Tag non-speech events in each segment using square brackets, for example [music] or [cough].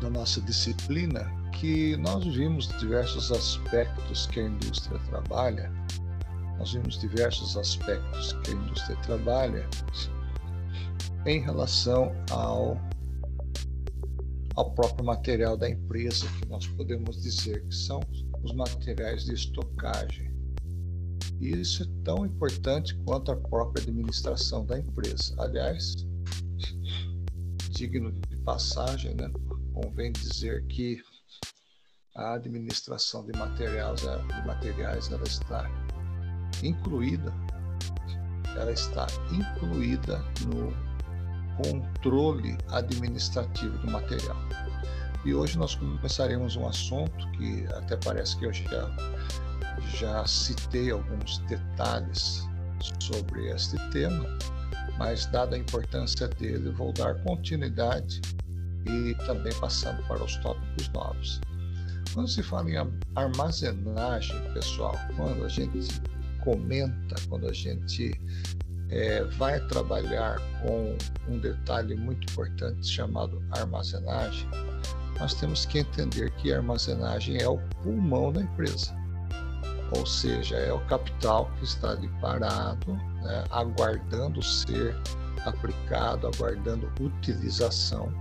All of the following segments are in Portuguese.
da nossa disciplina que nós vimos diversos aspectos que a indústria trabalha, nós vimos diversos aspectos que a indústria trabalha em relação ao, ao próprio material da empresa, que nós podemos dizer que são os materiais de estocagem. E isso é tão importante quanto a própria administração da empresa. Aliás, digno de passagem, né? Convém dizer que a administração de materiais, de materiais ela está incluída, ela está incluída no controle administrativo do material. E hoje nós começaremos um assunto que até parece que eu já, já citei alguns detalhes sobre este tema, mas dada a importância dele, vou dar continuidade e também passando para os tópicos novos. Quando se fala em armazenagem, pessoal, quando a gente comenta, quando a gente é, vai trabalhar com um detalhe muito importante chamado armazenagem, nós temos que entender que a armazenagem é o pulmão da empresa, ou seja, é o capital que está ali parado, né, aguardando ser aplicado, aguardando utilização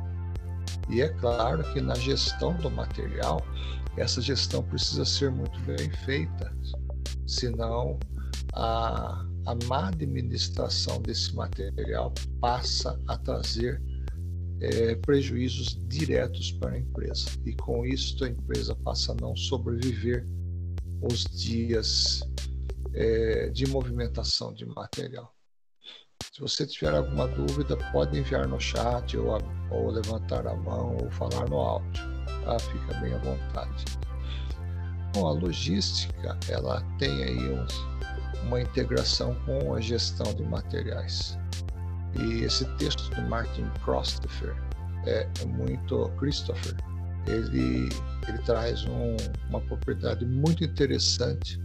e é claro que na gestão do material, essa gestão precisa ser muito bem feita, senão a, a má administração desse material passa a trazer é, prejuízos diretos para a empresa. E com isso a empresa passa a não sobreviver os dias é, de movimentação de material. Se você tiver alguma dúvida, pode enviar no chat ou, ou levantar a mão ou falar no áudio. Tá? Fica bem à vontade. Bom, a logística ela tem aí um, uma integração com a gestão de materiais. E esse texto do Martin Christopher é, é muito Christopher. Ele ele traz um, uma propriedade muito interessante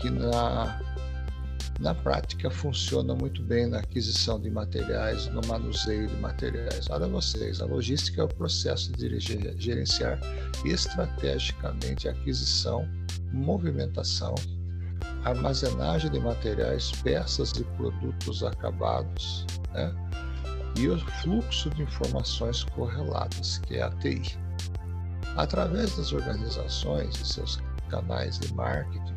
que na na prática funciona muito bem na aquisição de materiais, no manuseio de materiais. Olha vocês, a logística é o processo de gerenciar estrategicamente a aquisição, movimentação, armazenagem de materiais, peças e produtos acabados, né? e o fluxo de informações correlatas, que é a TI. Através das organizações e seus canais de marketing,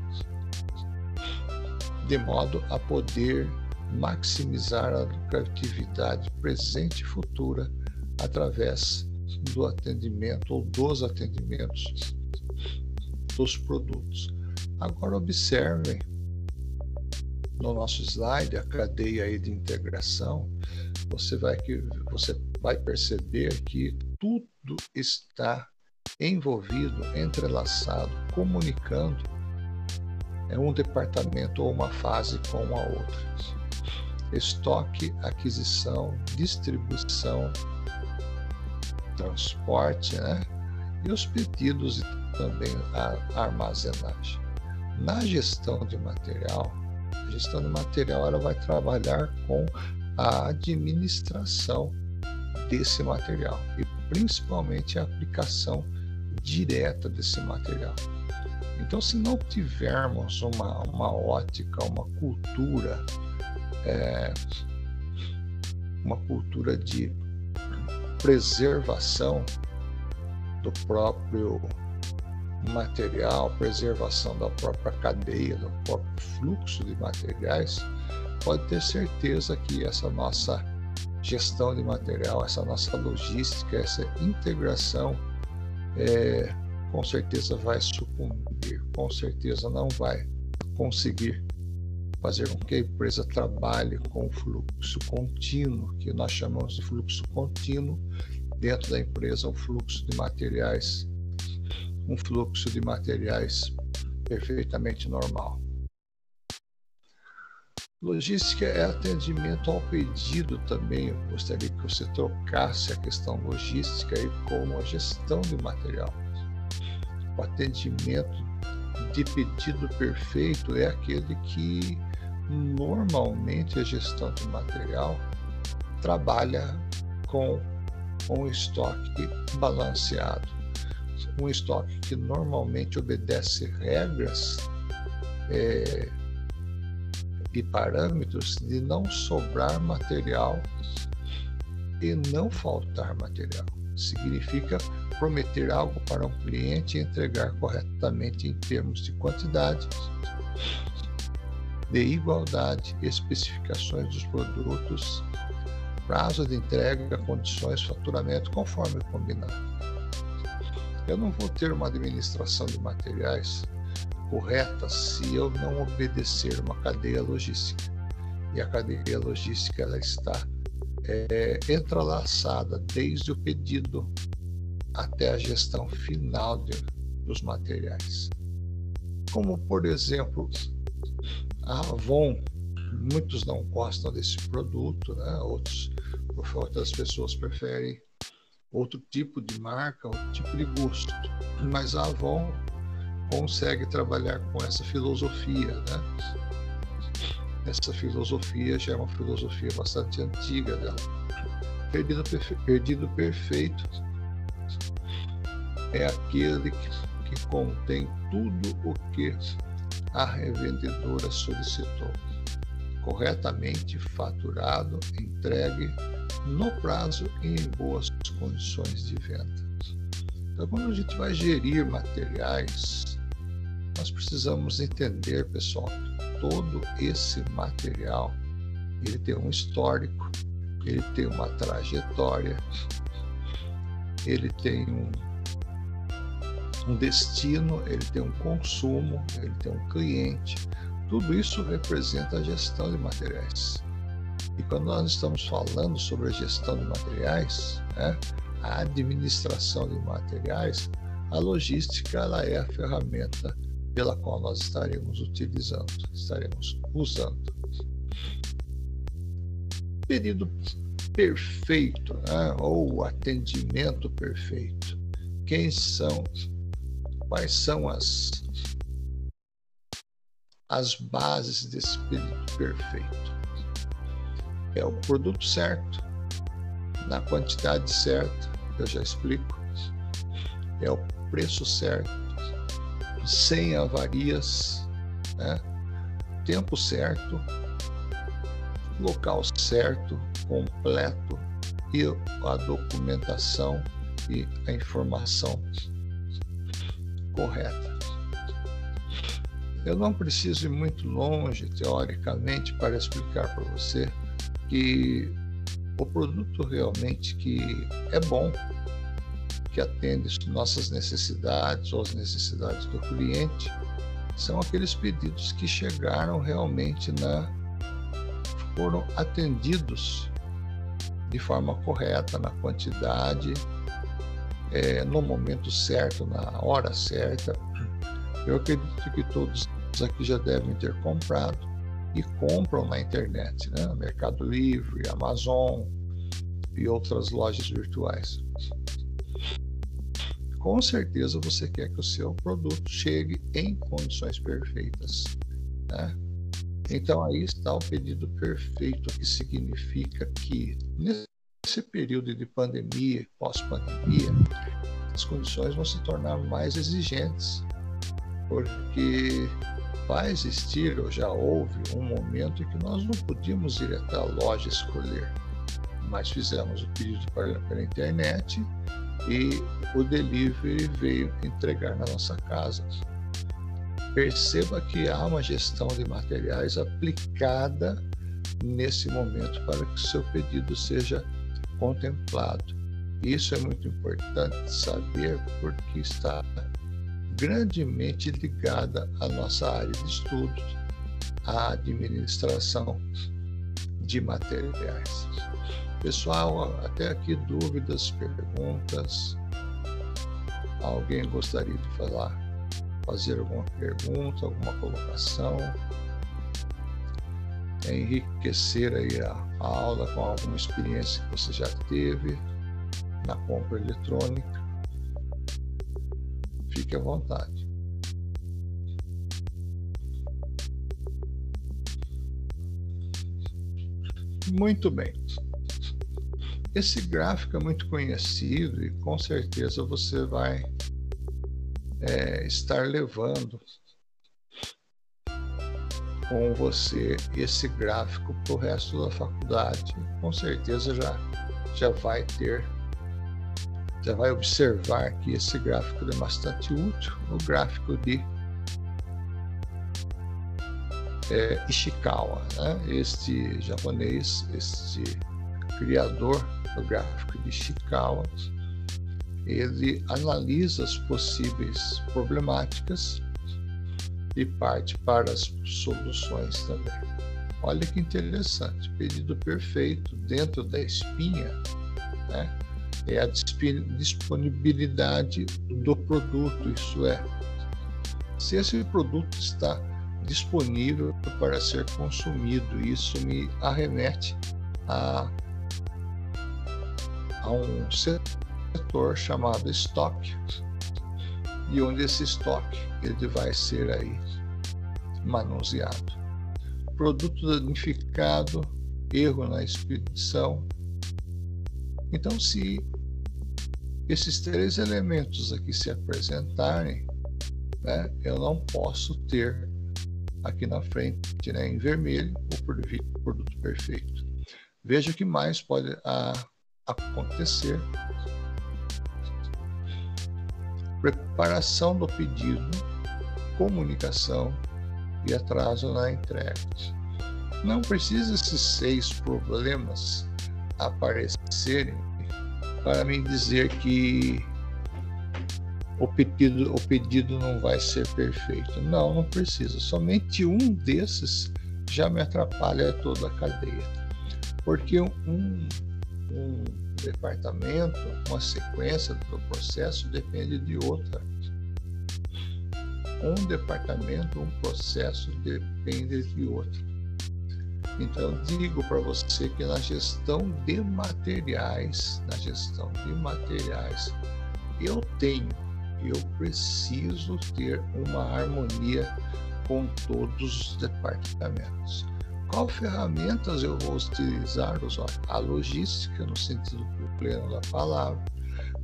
de modo a poder maximizar a lucratividade presente e futura através do atendimento ou dos atendimentos dos produtos. Agora observem no nosso slide a cadeia aí de integração, você vai que você vai perceber que tudo está envolvido, entrelaçado, comunicando é um departamento ou uma fase com a outra. Estoque, aquisição, distribuição, transporte, né? e os pedidos e também a armazenagem. Na gestão de material, a gestão de material ela vai trabalhar com a administração desse material e principalmente a aplicação direta desse material. Então, se não tivermos uma, uma ótica, uma cultura, é, uma cultura de preservação do próprio material, preservação da própria cadeia, do próprio fluxo de materiais, pode ter certeza que essa nossa gestão de material, essa nossa logística, essa integração é, com certeza vai sucumbir, com certeza não vai conseguir fazer com que a empresa trabalhe com o fluxo contínuo, que nós chamamos de fluxo contínuo, dentro da empresa, um fluxo de materiais, um fluxo de materiais perfeitamente normal. Logística é atendimento ao pedido também. Eu gostaria que você trocasse a questão logística aí com a gestão de material. O atendimento de pedido perfeito é aquele que normalmente a gestão de material trabalha com um estoque balanceado, um estoque que normalmente obedece regras é, e parâmetros de não sobrar material e não faltar material. Significa prometer algo para um cliente e entregar corretamente em termos de quantidade, de igualdade, especificações dos produtos, prazo de entrega, condições, faturamento, conforme combinado. Eu não vou ter uma administração de materiais correta se eu não obedecer uma cadeia logística. E a cadeia logística ela está é, entrelaçada desde o pedido até a gestão final de, dos materiais. Como, por exemplo, a Avon, muitos não gostam desse produto, né? Outros, outras pessoas preferem outro tipo de marca, outro tipo de gosto. Mas a Avon consegue trabalhar com essa filosofia, né? Essa filosofia já é uma filosofia bastante antiga dela. Perdido, perfe... Perdido perfeito é aquele que, que contém tudo o que a revendedora solicitou, corretamente faturado, entregue no prazo e em boas condições de venda. Então, quando a gente vai gerir materiais, nós precisamos entender, pessoal, que todo esse material ele tem um histórico, ele tem uma trajetória, ele tem um um destino, ele tem um consumo, ele tem um cliente. Tudo isso representa a gestão de materiais. E quando nós estamos falando sobre a gestão de materiais, né, a administração de materiais, a logística ela é a ferramenta pela qual nós estaremos utilizando, estaremos usando. Pedido perfeito, né, ou atendimento perfeito. Quem são quais são as, as bases desse pedido perfeito. É o produto certo, na quantidade certa, eu já explico. É o preço certo, sem avarias, né? tempo certo, local certo, completo e a documentação e a informação correta. Eu não preciso ir muito longe, teoricamente, para explicar para você que o produto realmente que é bom, que atende nossas necessidades ou as necessidades do cliente, são aqueles pedidos que chegaram realmente na foram atendidos de forma correta na quantidade é, no momento certo, na hora certa. Eu acredito que todos aqui já devem ter comprado e compram na internet, né? Mercado Livre, Amazon e outras lojas virtuais. Com certeza você quer que o seu produto chegue em condições perfeitas. Né? Então aí está o pedido perfeito, que significa que nesse período de pandemia, pós-pandemia, as condições vão se tornar mais exigentes, porque vai existir, ou já houve, um momento em que nós não podíamos ir até a loja escolher, mas fizemos o pedido pela internet e o delivery veio entregar na nossa casa. Perceba que há uma gestão de materiais aplicada nesse momento para que seu pedido seja contemplado. Isso é muito importante saber porque está grandemente ligada à nossa área de estudos, à administração de materiais. Pessoal, até aqui dúvidas, perguntas. Alguém gostaria de falar, fazer alguma pergunta, alguma colocação? enriquecer aí a, a aula com alguma experiência que você já teve na compra eletrônica. Fique à vontade. Muito bem. esse gráfico é muito conhecido e com certeza você vai é, estar levando com você esse gráfico para o resto da faculdade. Com certeza já, já vai ter, já vai observar que esse gráfico é bastante útil, o gráfico de é, Ishikawa, né? este japonês, este criador do gráfico de Ishikawa, ele analisa as possíveis problemáticas e parte para as soluções também. Olha que interessante, pedido perfeito dentro da espinha, né? É a disponibilidade do produto, isso é, se esse produto está disponível para ser consumido, isso me arremete a, a um setor chamado estoque, e onde esse estoque ele vai ser aí manuseado. Produto danificado, erro na expedição. Então, se esses três elementos aqui se apresentarem, né, eu não posso ter aqui na frente, né, em vermelho, o produto perfeito. Veja o que mais pode a, acontecer preparação do pedido, comunicação e atraso na entrega. Não precisa esses seis problemas aparecerem para me dizer que o pedido, o pedido não vai ser perfeito. Não, não precisa. Somente um desses já me atrapalha toda a cadeia. Porque um, um departamento, uma sequência do processo depende de outra. Um departamento, um processo depende de outro. Então, digo para você que na gestão de materiais, na gestão de materiais, eu tenho, eu preciso ter uma harmonia com todos os departamentos qual ferramentas eu vou utilizar? A logística, no sentido pleno da palavra,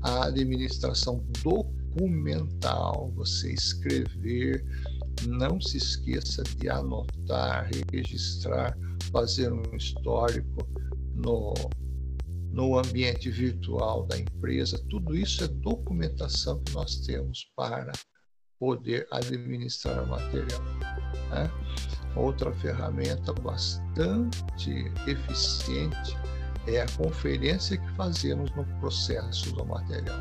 a administração documental, você escrever, não se esqueça de anotar, registrar, fazer um histórico no, no ambiente virtual da empresa. Tudo isso é documentação que nós temos para poder administrar o material. Né? Outra ferramenta bastante eficiente é a conferência que fazemos no processo do material.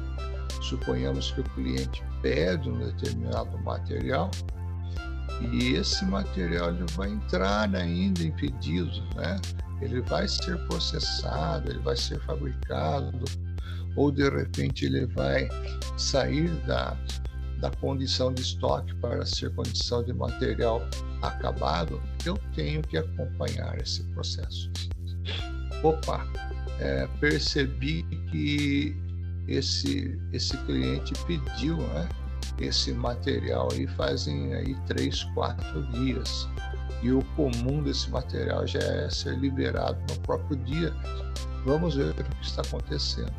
Suponhamos que o cliente pede um determinado material e esse material ele vai entrar ainda em pedido, né? Ele vai ser processado, ele vai ser fabricado, ou de repente ele vai sair da, da condição de estoque para ser condição de material acabado, eu tenho que acompanhar esse processo. Opa, é, percebi que esse, esse cliente pediu né, esse material aí fazem aí três, quatro dias. E o comum desse material já é ser liberado no próprio dia. Vamos ver o que está acontecendo.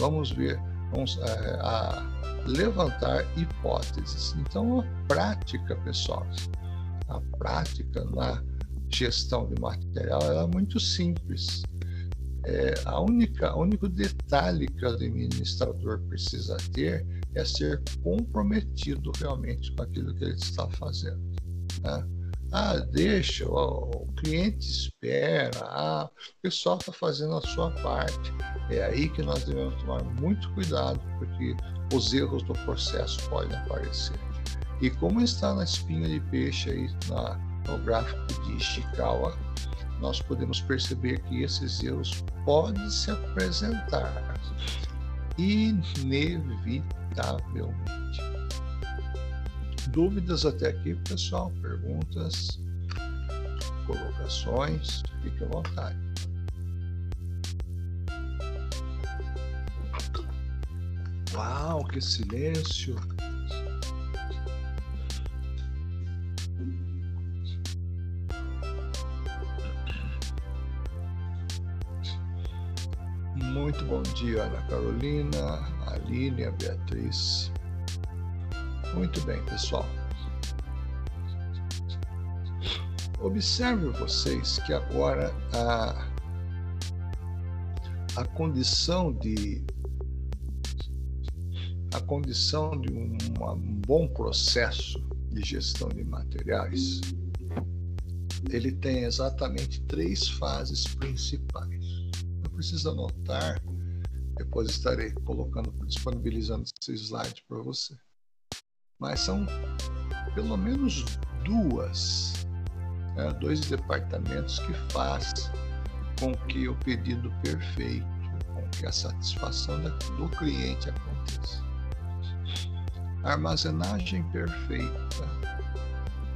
Vamos ver, vamos é, a, levantar hipóteses. Então, a prática, pessoal, a prática na gestão de material é muito simples. É, a única, único detalhe que o administrador precisa ter é ser comprometido realmente com aquilo que ele está fazendo. Né? Ah, deixa, o, cliente espera, ah, o pessoal está fazendo a sua parte. É aí que nós devemos tomar muito cuidado, porque os erros do processo podem aparecer. E como está na espinha de peixe aí na, no gráfico de Ishikawa, nós podemos perceber que esses erros podem se apresentar inevitavelmente. Dúvidas até aqui, pessoal? Perguntas, colocações? Fique à vontade. Uau, que silêncio! Muito bom dia, Ana Carolina, Aline, a Beatriz. Muito bem, pessoal. Observe vocês que agora a, a condição de a condição de um, um bom processo de gestão de materiais ele tem exatamente três fases principais. Precisa anotar, depois estarei colocando, disponibilizando esse slide para você. Mas são pelo menos duas, né, dois departamentos que faz com que o pedido perfeito, com que a satisfação do cliente aconteça. armazenagem perfeita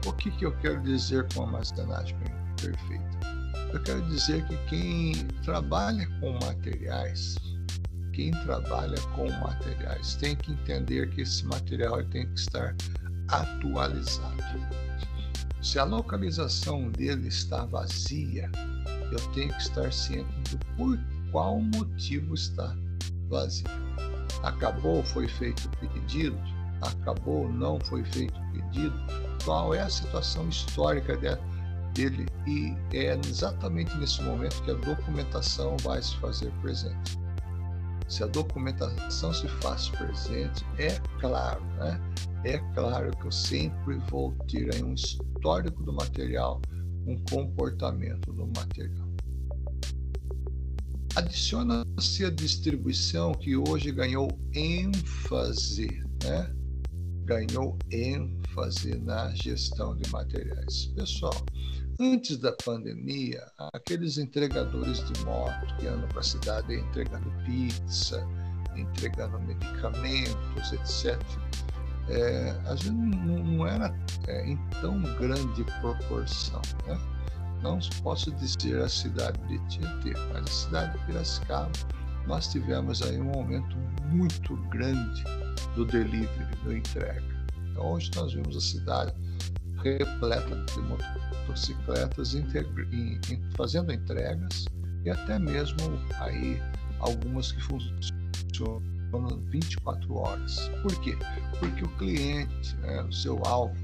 o que, que eu quero dizer com armazenagem perfeita? Eu quero dizer que quem trabalha com materiais, quem trabalha com materiais tem que entender que esse material tem que estar atualizado. Se a localização dele está vazia, eu tenho que estar ciente do por qual motivo está vazio. Acabou, foi feito o pedido, acabou, não foi feito o pedido, qual é a situação histórica dele e é exatamente nesse momento que a documentação vai se fazer presente. Se a documentação se faz presente, é claro, né? É claro que eu sempre vou ter aí um histórico do material, um comportamento do material. Adiciona-se a distribuição que hoje ganhou ênfase, né? ganhou ênfase na gestão de materiais. Pessoal, antes da pandemia, aqueles entregadores de moto que andam para a cidade entregando pizza, entregando medicamentos, etc., é, às vezes não, não era é, em tão grande proporção. Né? Não posso dizer a cidade de Tietê, mas a cidade de Piracicaba, nós tivemos aí um aumento muito grande do delivery, do entrega. Então, hoje nós vimos a cidade repleta de motocicletas fazendo entregas e até mesmo aí algumas que funcionam 24 horas. Por quê? Porque o cliente, né, o seu alvo,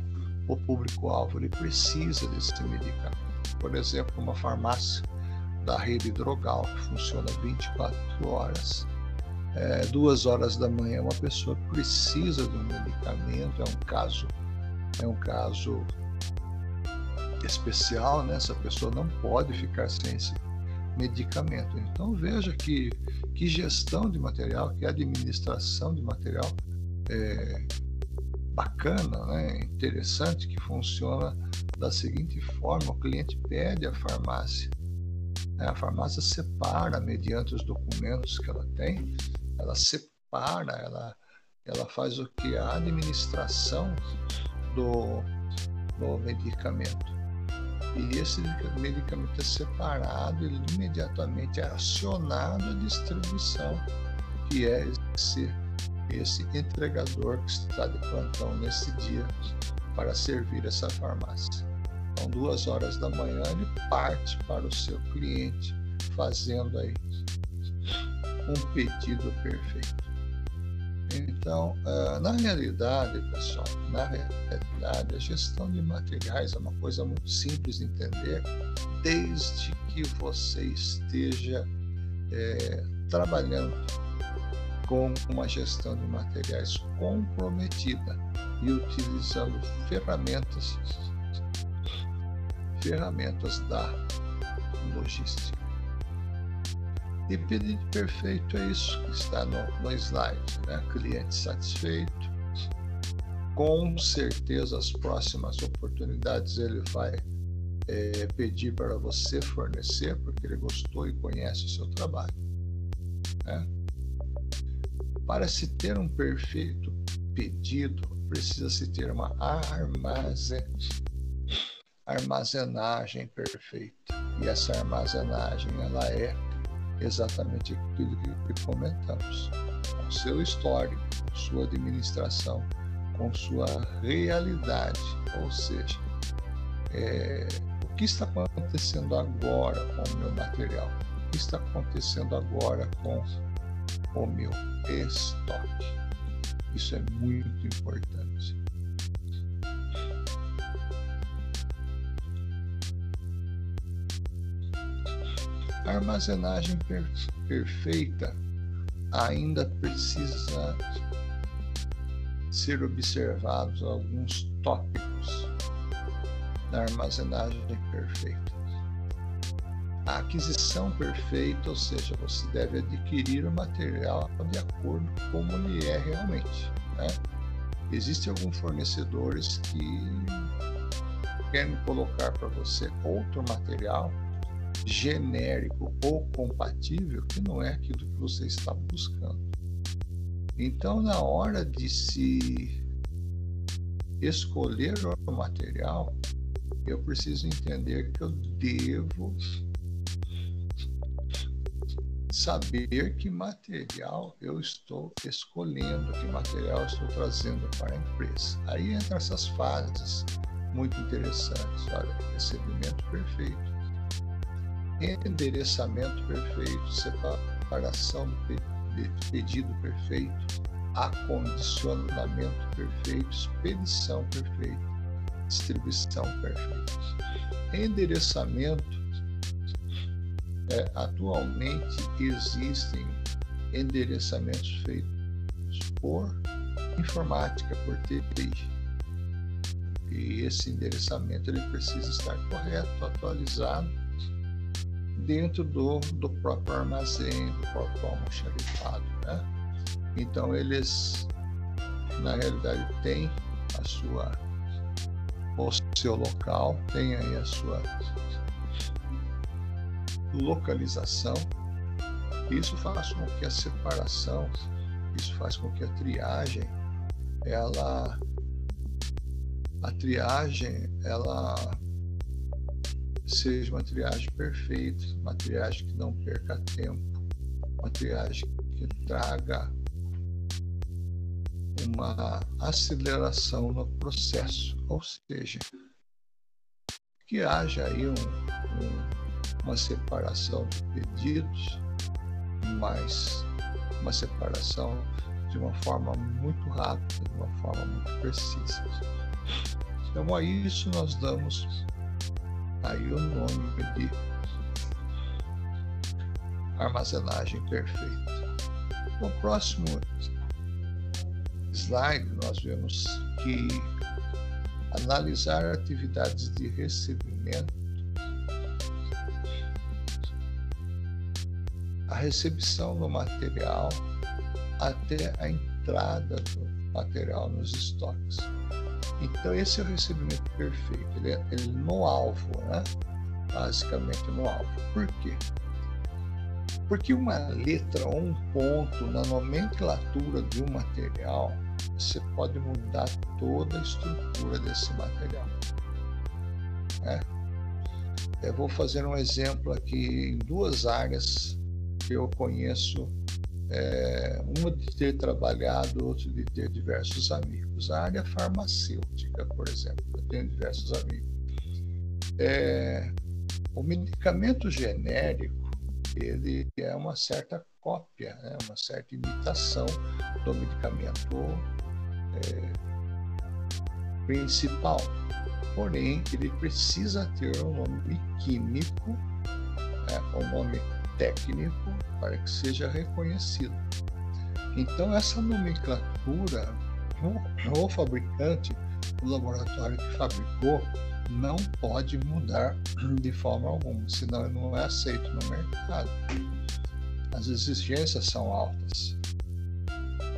o público-alvo, ele precisa desse medicamento. Por exemplo, uma farmácia da rede Drogal, que funciona 24 horas, é, duas horas da manhã, uma pessoa precisa de um medicamento, é um caso, é um caso especial, né? Essa pessoa não pode ficar sem esse medicamento. Então veja que, que gestão de material, que administração de material é, bacana, né? interessante, que funciona da seguinte forma: o cliente pede à farmácia, né? a farmácia separa mediante os documentos que ela tem ela separa, ela, ela faz o que? A administração do, do medicamento. E esse medicamento é separado, ele imediatamente é acionado a distribuição, que é esse, esse entregador que está de plantão nesse dia para servir essa farmácia. Então, duas horas da manhã, ele parte para o seu cliente, fazendo aí um pedido perfeito. Então, uh, na realidade, pessoal, na realidade, a gestão de materiais é uma coisa muito simples de entender, desde que você esteja é, trabalhando com uma gestão de materiais comprometida e utilizando ferramentas ferramentas da logística. E pedido perfeito é isso que está no, no slide, né? Cliente satisfeito. Com certeza, as próximas oportunidades ele vai é, pedir para você fornecer, porque ele gostou e conhece o seu trabalho. Né? Para se ter um perfeito pedido, precisa-se ter uma armazen... armazenagem perfeita. E essa armazenagem ela é exatamente aquilo que comentamos. Com seu histórico, sua administração, com sua realidade, ou seja, é, o que está acontecendo agora com o meu material? que está acontecendo agora com o meu estoque. Isso é muito importante. Armazenagem per perfeita ainda precisa ser observados alguns tópicos da armazenagem perfeita. A aquisição perfeita, ou seja, você deve adquirir o material de acordo com como ele é realmente. Né? Existem alguns fornecedores que querem colocar para você outro material genérico ou compatível que não é aquilo que você está buscando. Então, na hora de se escolher o material, eu preciso entender que eu devo saber que material eu estou escolhendo, que material eu estou trazendo para a empresa. Aí entra essas fases muito interessantes. Olha, recebimento perfeito, endereçamento perfeito, separação do pedido perfeito, acondicionamento perfeito, expedição perfeita, distribuição perfeita. Endereçamento, é, atualmente existem endereçamentos feitos por informática, por TI. E esse endereçamento ele precisa estar correto, atualizado dentro do, do próprio armazém, do próprio almoxarifado. Né? Então, eles, na realidade, têm a sua, o seu local, têm aí a sua localização. Isso faz com que a separação, isso faz com que a triagem, ela, a triagem, ela seja uma triagem perfeita, uma triagem que não perca tempo, uma triagem que traga uma aceleração no processo, ou seja, que haja aí um, um, uma separação de pedidos, mas uma separação de uma forma muito rápida, de uma forma muito precisa. Então a isso nós damos aí o nome de armazenagem perfeita. No próximo slide, nós vemos que analisar atividades de recebimento, a recepção do material até a entrada do material nos estoques. Então, esse é o recebimento perfeito, ele é, ele é no alvo, né? basicamente no alvo. Por quê? Porque uma letra ou um ponto na nomenclatura de um material, você pode mudar toda a estrutura desse material. Né? Eu vou fazer um exemplo aqui em duas áreas que eu conheço é, uma de ter trabalhado, outra de ter diversos amigos. A área farmacêutica, por exemplo, eu tenho diversos amigos. É, o medicamento genérico, ele é uma certa cópia, né, uma certa imitação do medicamento é, principal. Porém, ele precisa ter um nome químico, né, um nome técnico para que seja reconhecido. Então, essa nomenclatura, o fabricante, o laboratório que fabricou, não pode mudar de forma alguma, senão ele não é aceito no mercado. As exigências são altas.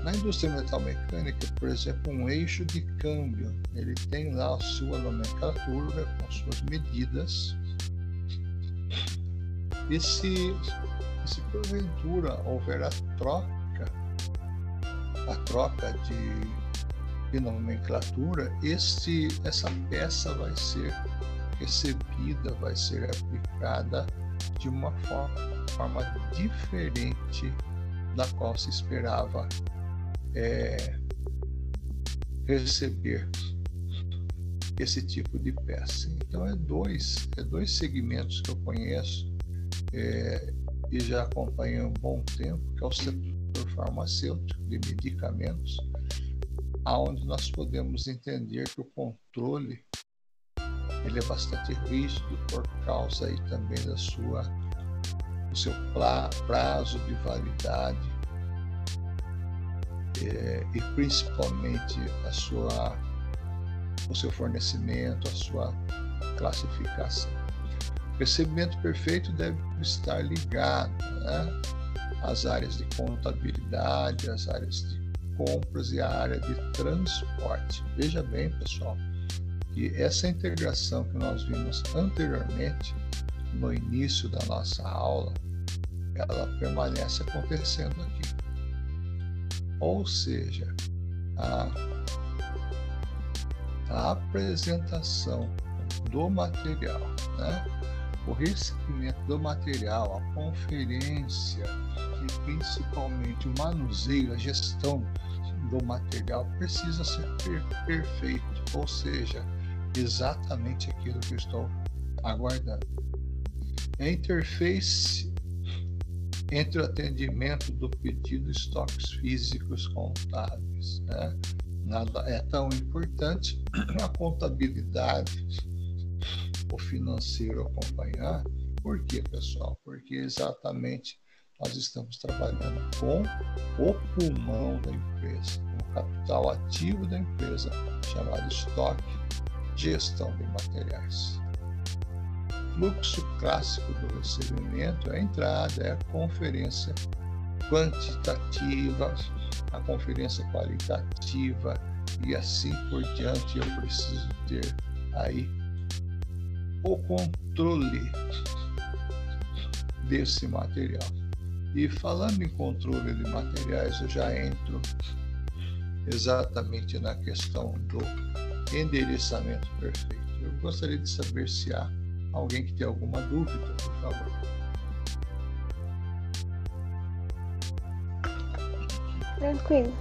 Na indústria metalmecânica, por exemplo, um eixo de câmbio, ele tem lá a sua nomenclatura com suas medidas e se, se porventura houver a troca, a troca de, de nomenclatura, esse, essa peça vai ser recebida, vai ser aplicada de uma forma, forma diferente da qual se esperava é, receber esse tipo de peça. Então é dois, é dois segmentos que eu conheço é, e já acompanha um bom tempo, que é o setor farmacêutico de medicamentos, aonde nós podemos entender que o controle ele é bastante rígido por causa aí também da sua o seu prazo de validade é, e principalmente a sua o seu fornecimento, a sua classificação. Recebimento perfeito deve estar ligado né, às áreas de contabilidade, às áreas de compras e à área de transporte. Veja bem, pessoal, que essa integração que nós vimos anteriormente, no início da nossa aula, ela permanece acontecendo aqui. Ou seja, a, a apresentação do material, né? O recebimento do material, a conferência e principalmente o manuseio, a gestão do material precisa ser per perfeito, ou seja, exatamente aquilo que eu estou aguardando. A interface entre o atendimento do pedido e estoques físicos contábeis. Né? Nada é tão importante [clears throat] a contabilidade o financeiro acompanhar. Por quê, pessoal? Porque exatamente nós estamos trabalhando com o pulmão da empresa, o capital ativo da empresa, chamado estoque, gestão de materiais. Fluxo clássico do recebimento é a entrada, é a conferência quantitativa, a conferência qualitativa e assim por diante. Eu preciso ter aí o controle desse material. E falando em controle de materiais, eu já entro exatamente na questão do endereçamento perfeito. Eu gostaria de saber se há alguém que tem alguma dúvida, por favor. Tranquilo.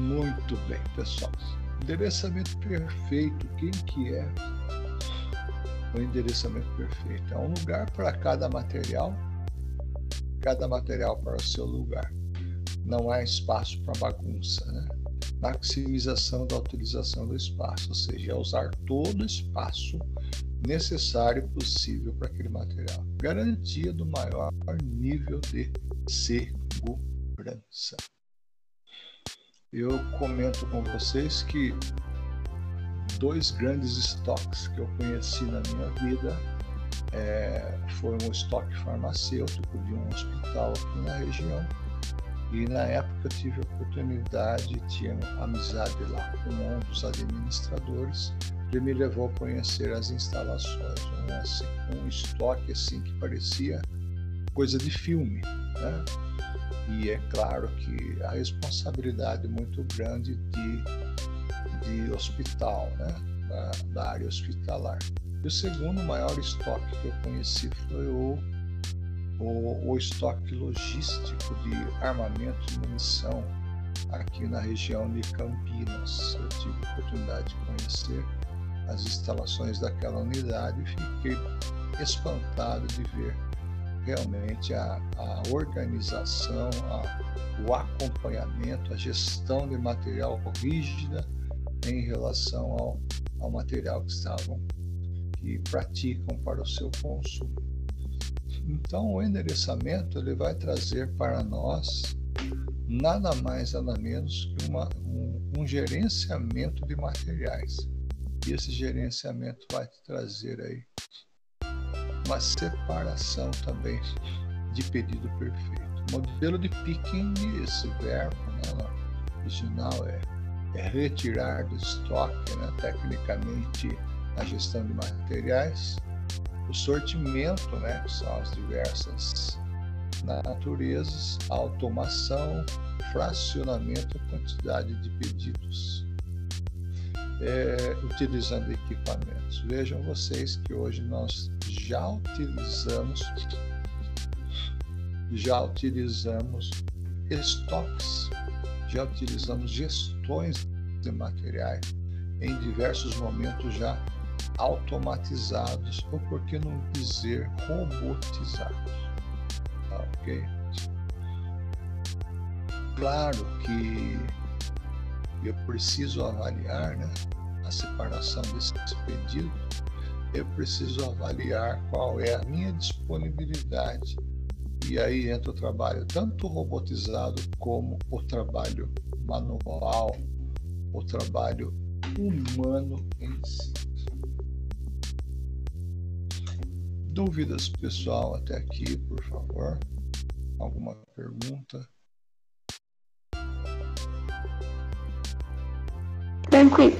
Muito bem, pessoal. Endereçamento perfeito, quem que é o endereçamento perfeito? É um lugar para cada material, cada material para o seu lugar. Não há espaço para bagunça, né? Maximização da utilização do espaço, ou seja, é usar todo o espaço necessário possível para aquele material. Garantia do maior nível de segurança eu comento com vocês que dois grandes estoques que eu conheci na minha vida é, foi um estoque farmacêutico de um hospital aqui na região e na época eu tive a oportunidade, tinha amizade lá com um dos administradores, ele me levou a conhecer as instalações, um, assim, um estoque assim que parecia coisa de filme, né? E é claro que a responsabilidade muito grande de, de hospital, né? da, da área hospitalar. E o segundo maior estoque que eu conheci foi o, o, o estoque logístico de armamento e munição aqui na região de Campinas. Eu tive a oportunidade de conhecer as instalações daquela unidade e fiquei espantado de ver realmente a, a organização, a, o acompanhamento, a gestão de material rígida em relação ao, ao material que estavam que praticam para o seu consumo. Então, o endereçamento ele vai trazer para nós nada mais nada menos que uma, um, um gerenciamento de materiais. E esse gerenciamento vai te trazer aí uma separação também de pedido perfeito. Modelo de picking, esse verbo né, original é, é retirar do estoque, né, tecnicamente a gestão de materiais, o sortimento, né, que são as diversas naturezas, automação, fracionamento quantidade de pedidos é, utilizando equipamentos. Vejam vocês que hoje nós já utilizamos já utilizamos estoques, já utilizamos gestões de materiais em diversos momentos já automatizados, ou por que não dizer robotizados. Tá, ok? Claro que eu preciso avaliar né, a separação desse pedido, eu preciso avaliar qual é a minha disponibilidade. E aí entra o trabalho tanto robotizado como o trabalho manual, o trabalho humano em si. Dúvidas pessoal até aqui, por favor? Alguma pergunta? Tranquilli.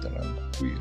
Tranquillo,